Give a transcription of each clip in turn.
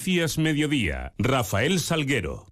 Noticias Mediodía, Rafael Salguero.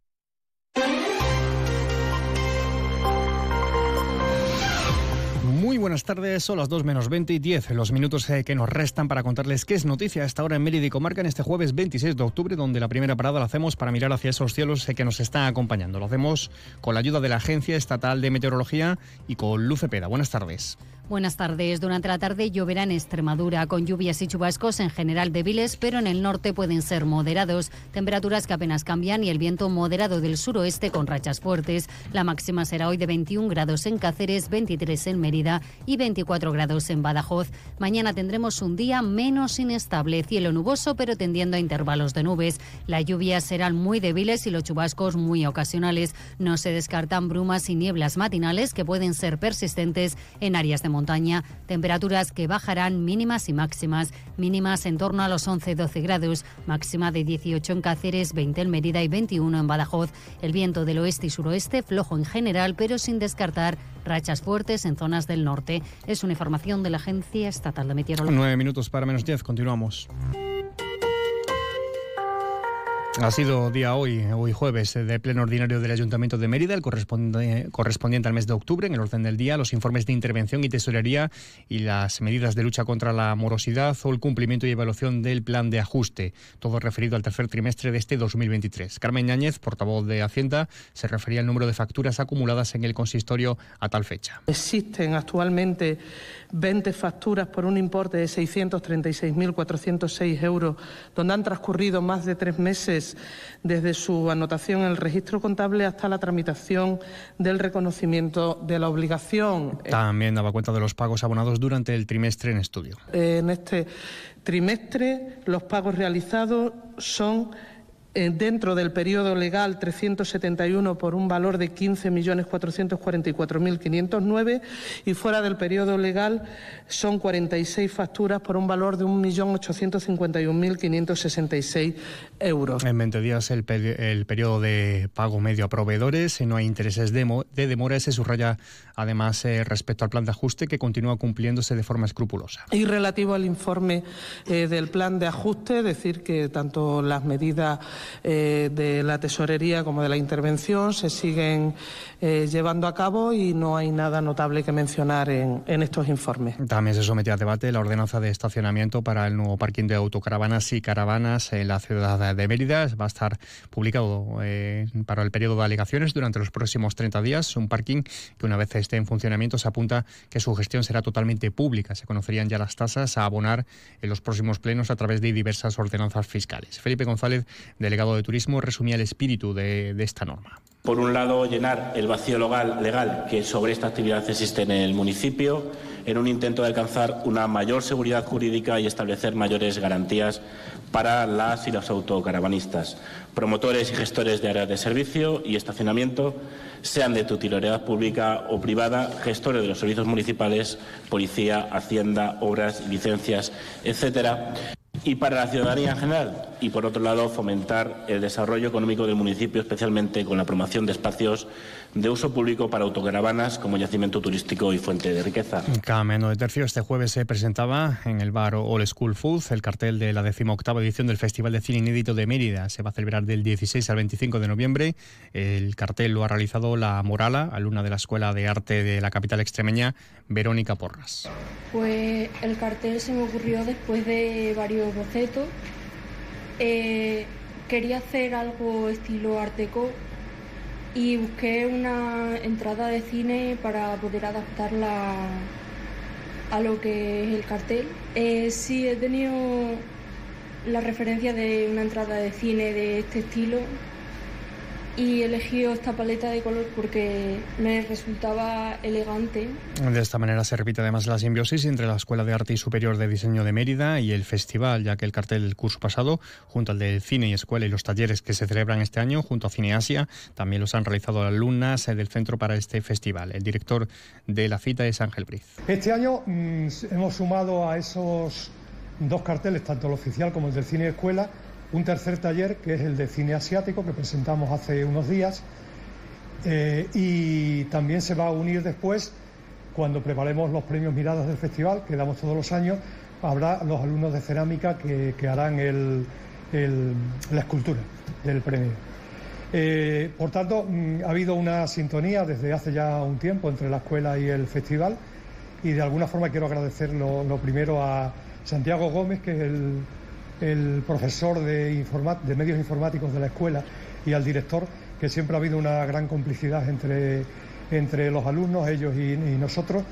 Muy buenas tardes, son las 2 menos 20 y 10, los minutos eh, que nos restan para contarles qué es noticia a esta hora en Mérida y Comarca en este jueves 26 de octubre, donde la primera parada la hacemos para mirar hacia esos cielos eh, que nos están acompañando. Lo hacemos con la ayuda de la Agencia Estatal de Meteorología y con Luce Peda. Buenas tardes. Buenas tardes. Durante la tarde lloverá en Extremadura, con lluvias y chubascos en general débiles, pero en el norte pueden ser moderados. Temperaturas que apenas cambian y el viento moderado del suroeste con rachas fuertes. La máxima será hoy de 21 grados en Cáceres, 23 en Mérida y 24 grados en Badajoz. Mañana tendremos un día menos inestable, cielo nuboso pero tendiendo a intervalos de nubes. Las lluvias serán muy débiles y los chubascos muy ocasionales. No se descartan brumas y nieblas matinales que pueden ser persistentes en áreas de montaña, temperaturas que bajarán mínimas y máximas, mínimas en torno a los 11-12 grados, máxima de 18 en Cáceres, 20 en Mérida y 21 en Badajoz. El viento del oeste y suroeste flojo en general, pero sin descartar rachas fuertes en zonas del norte. Es una información de la Agencia Estatal de Meteorología. Nueve minutos para menos diez, continuamos. Ha sido día hoy, hoy jueves, de pleno ordinario del Ayuntamiento de Mérida, el correspondiente al mes de octubre, en el orden del día, los informes de intervención y tesorería y las medidas de lucha contra la morosidad o el cumplimiento y evaluación del plan de ajuste, todo referido al tercer trimestre de este 2023. Carmen Ñáñez, portavoz de Hacienda, se refería al número de facturas acumuladas en el consistorio a tal fecha. Existen actualmente 20 facturas por un importe de 636.406 euros, donde han transcurrido más de tres meses desde su anotación en el registro contable hasta la tramitación del reconocimiento de la obligación. También daba cuenta de los pagos abonados durante el trimestre en estudio. En este trimestre los pagos realizados son eh, dentro del periodo legal 371 por un valor de 15.444.509 y fuera del periodo legal son 46 facturas por un valor de 1.851.566 euros. En 20 días el, el, periodo de pago medio a proveedores, no hay intereses de, de demora, se subraya además eh, respecto al plan de ajuste que continúa cumpliéndose de forma escrupulosa. Y relativo al informe eh, del plan de ajuste, decir que tanto las medidas eh, de la tesorería como de la intervención se siguen eh, llevando a cabo y no hay nada notable que mencionar en, en, estos informes. También se somete a debate la ordenanza de estacionamiento para el nuevo parking de autocaravanas y caravanas en la ciudad de Mérida. Va a estar publicado eh, para el periodo de alegaciones durante los próximos 30 días. Un parking que una vez esté en funcionamiento se apunta que su gestión será totalmente pública. Se conocerían ya las tasas a abonar en los próximos plenos a través de diversas ordenanzas fiscales. Felipe González, delegado de Turismo, resumía el espíritu de, esta norma por un lado, llenar el vacío legal que sobre esta actividad existe en el municipio, en un intento de alcanzar una mayor seguridad jurídica y establecer mayores garantías para las y los autocaravanistas, promotores y gestores de áreas de servicio y estacionamiento, sean de titularidad pública o privada, gestores de los servicios municipales, policía, hacienda, obras, licencias, etcétera y para la ciudadanía en general. Y por otro lado, fomentar el desarrollo económico del municipio, especialmente con la promoción de espacios de uso público para autocaravanas como yacimiento turístico y fuente de riqueza. Cada menos de tercio, este jueves se presentaba en el bar All School Foods el cartel de la decimoctava edición del Festival de Cine Inédito de Mérida. Se va a celebrar del 16 al 25 de noviembre. El cartel lo ha realizado la Morala, alumna de la Escuela de Arte de la capital extremeña, Verónica Porras. Pues el cartel se me ocurrió después de varios bocetos. Eh, quería hacer algo estilo arteco y busqué una entrada de cine para poder adaptarla a lo que es el cartel. Eh, sí, he tenido la referencia de una entrada de cine de este estilo y he elegido esta paleta de color porque me resultaba elegante. De esta manera se repite además la simbiosis entre la Escuela de Arte y Superior de Diseño de Mérida y el festival, ya que el cartel del curso pasado, junto al de Cine y Escuela y los talleres que se celebran este año, junto a Cine Asia, también los han realizado alumnas del centro para este festival. El director de la cita es Ángel Briz. Este año mmm, hemos sumado a esos dos carteles, tanto el oficial como el del Cine y Escuela, un tercer taller que es el de cine asiático que presentamos hace unos días eh, y también se va a unir después cuando preparemos los premios Miradas del festival que damos todos los años habrá los alumnos de cerámica que, que harán el, la escultura del premio. Eh, por tanto, mm, ha habido una sintonía desde hace ya un tiempo entre la escuela y el festival y de alguna forma quiero agradecer lo, primero a Santiago Gómez, que es el, profesor de, de medios informáticos de la escuela, y al director, que siempre ha habido una gran complicidad entre, entre los alumnos, ellos y nosotros.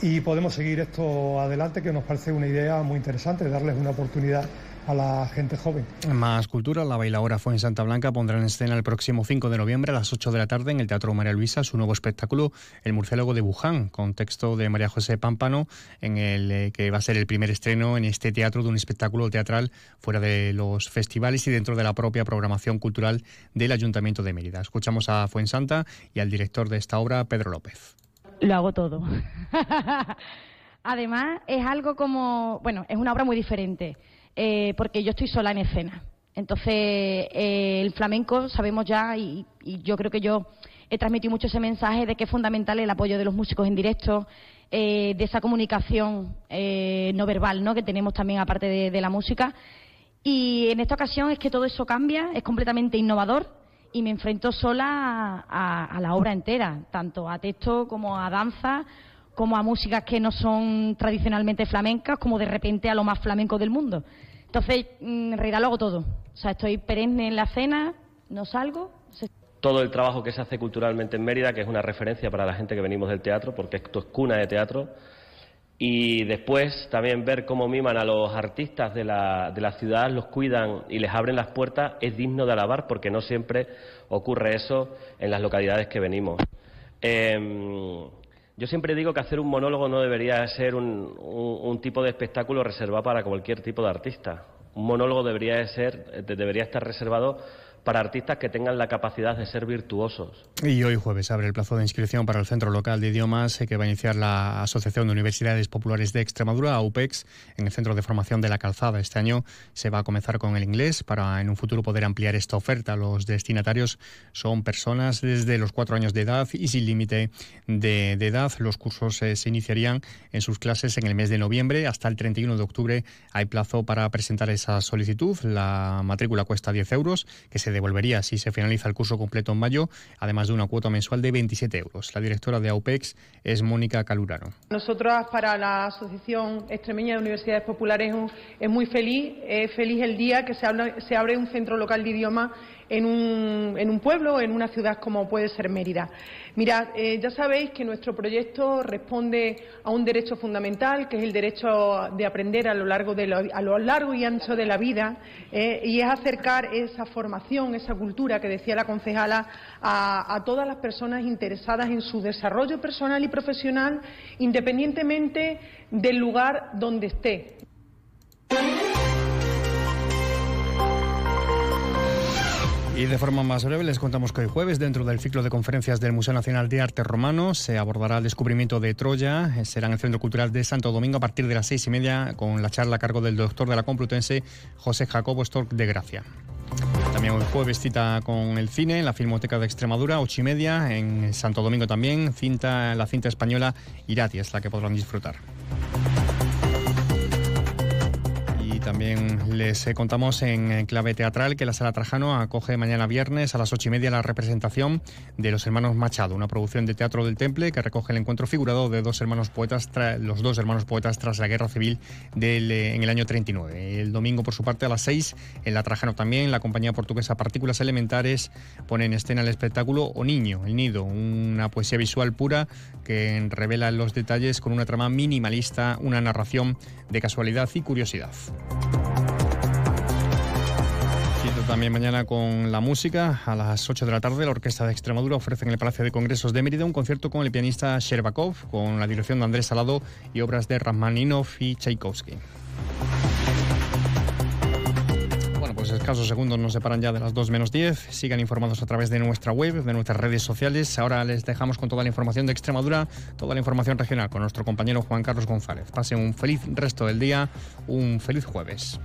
Y podemos seguir esto adelante, que nos parece una idea muy interesante, darles una oportunidad a la gente joven. Más cultura, la bailadora fue en Santa Blanca, pondrá en escena el próximo 5 de noviembre a las 8 de la tarde en el Teatro María Luisa su nuevo espectáculo, El murciélago de Wuhan, con texto de María José Pámpano, en el eh, que va a ser el primer estreno en este teatro de un espectáculo teatral fuera de los festivales y dentro de la propia programación cultural del Ayuntamiento de Mérida. Escuchamos a Fuensanta y al director de esta obra, Pedro López lo hago todo. Además, es algo como, bueno, es una obra muy diferente, eh, porque yo estoy sola en escena. Entonces, eh, el flamenco sabemos ya, y, yo creo que yo he transmitido mucho ese mensaje de que es fundamental el apoyo de los músicos en directo, eh, de esa comunicación no verbal ¿no? que tenemos también aparte de la música. Y en esta ocasión es que todo eso cambia, es completamente innovador y me enfrento sola a, la obra entera, tanto a texto como a danza, como a músicas que no son tradicionalmente flamencas, como de repente a lo más flamenco del mundo. Entonces, mm, en realidad lo hago todo. O sea, estoy perenne en la cena, no salgo. Todo el trabajo que se hace culturalmente en Mérida, que es una referencia para la gente que venimos del teatro, porque esto es cuna de teatro, y después también ver cómo miman a los artistas de la, de la, ciudad, los cuidan y les abren las puertas, es digno de alabar porque no siempre ocurre eso en las localidades que venimos. Em, yo siempre digo que hacer un monólogo no debería ser un, un, tipo de espectáculo reservado para cualquier tipo de artista. Un monólogo debería, ser, debería estar reservado para artistas que tengan la capacidad de ser virtuosos. Y hoy jueves abre el plazo de inscripción para el Centro Local de Idiomas eh, que va a iniciar la Asociación de Universidades Populares de Extremadura, AUPEX, en el Centro de Formación de la Calzada. Este año se va a comenzar con el inglés para en un futuro poder ampliar esta oferta. Los destinatarios son personas desde los cuatro años de edad y sin límite de, edad. Los cursos eh, se iniciarían en sus clases en el mes de noviembre. Hasta el 31 de octubre hay plazo para presentar esa solicitud. La matrícula cuesta 10 euros, que se devolvería si se finaliza el curso completo en mayo, además de una cuota mensual de 27 euros. La directora de AUPEX es Mónica Calurano. Nosotros, para la Asociación Extremeña de Universidades Populares, es muy feliz, es feliz el día que se, abre un centro local de idioma en un, en un pueblo, en una ciudad como puede ser Mérida. Mirad, eh, ya sabéis que nuestro proyecto responde a un derecho fundamental, que es el derecho de aprender a lo largo, de a lo largo y ancho de la vida, eh, y es acercar esa formación, esa cultura que decía la concejala, a, todas las personas interesadas en su desarrollo personal y profesional, independientemente del lugar donde esté. Y de forma más breve les contamos que hoy jueves, dentro del ciclo de conferencias del Museo Nacional de Arte Romano, se abordará el descubrimiento de Troya. Será en el Centro Cultural de Santo Domingo a partir de las seis y media con la charla a cargo del doctor de la Complutense, José Jacobo Stork de Gracia. También hoy jueves cita con el cine en la Filmoteca de Extremadura, ocho y media, en Santo Domingo también, cinta, la cinta española Irati es la que podrán disfrutar. También les eh, contamos en clave teatral que la Sala Trajano acoge mañana viernes a las ocho y media la representación de Los Hermanos Machado, una producción de teatro del Temple que recoge el encuentro figurado de dos hermanos poetas, los dos hermanos poetas tras la Guerra Civil del, eh, en el año 39. El domingo, por su parte, a las seis, en la Trajano también, la compañía portuguesa Partículas Elementares pone en escena el espectáculo O Niño, El Nido, una poesía visual pura que revela los detalles con una trama minimalista, una narración de casualidad y curiosidad también mañana con la música. A las 8 de la tarde, la Orquesta de Extremadura ofrece en el Palacio de Congresos de Mérida un concierto con el pianista Sherbakov, con la dirección de Andrés Salado y obras de Rachmaninov y Tchaikovsky. Bueno, pues escasos segundos nos separan ya de las 2 menos 10. Sigan informados a través de nuestra web, de nuestras redes sociales. Ahora les dejamos con toda la información de Extremadura, toda la información regional con nuestro compañero Juan Carlos González. Pasen un feliz resto del día, un feliz jueves.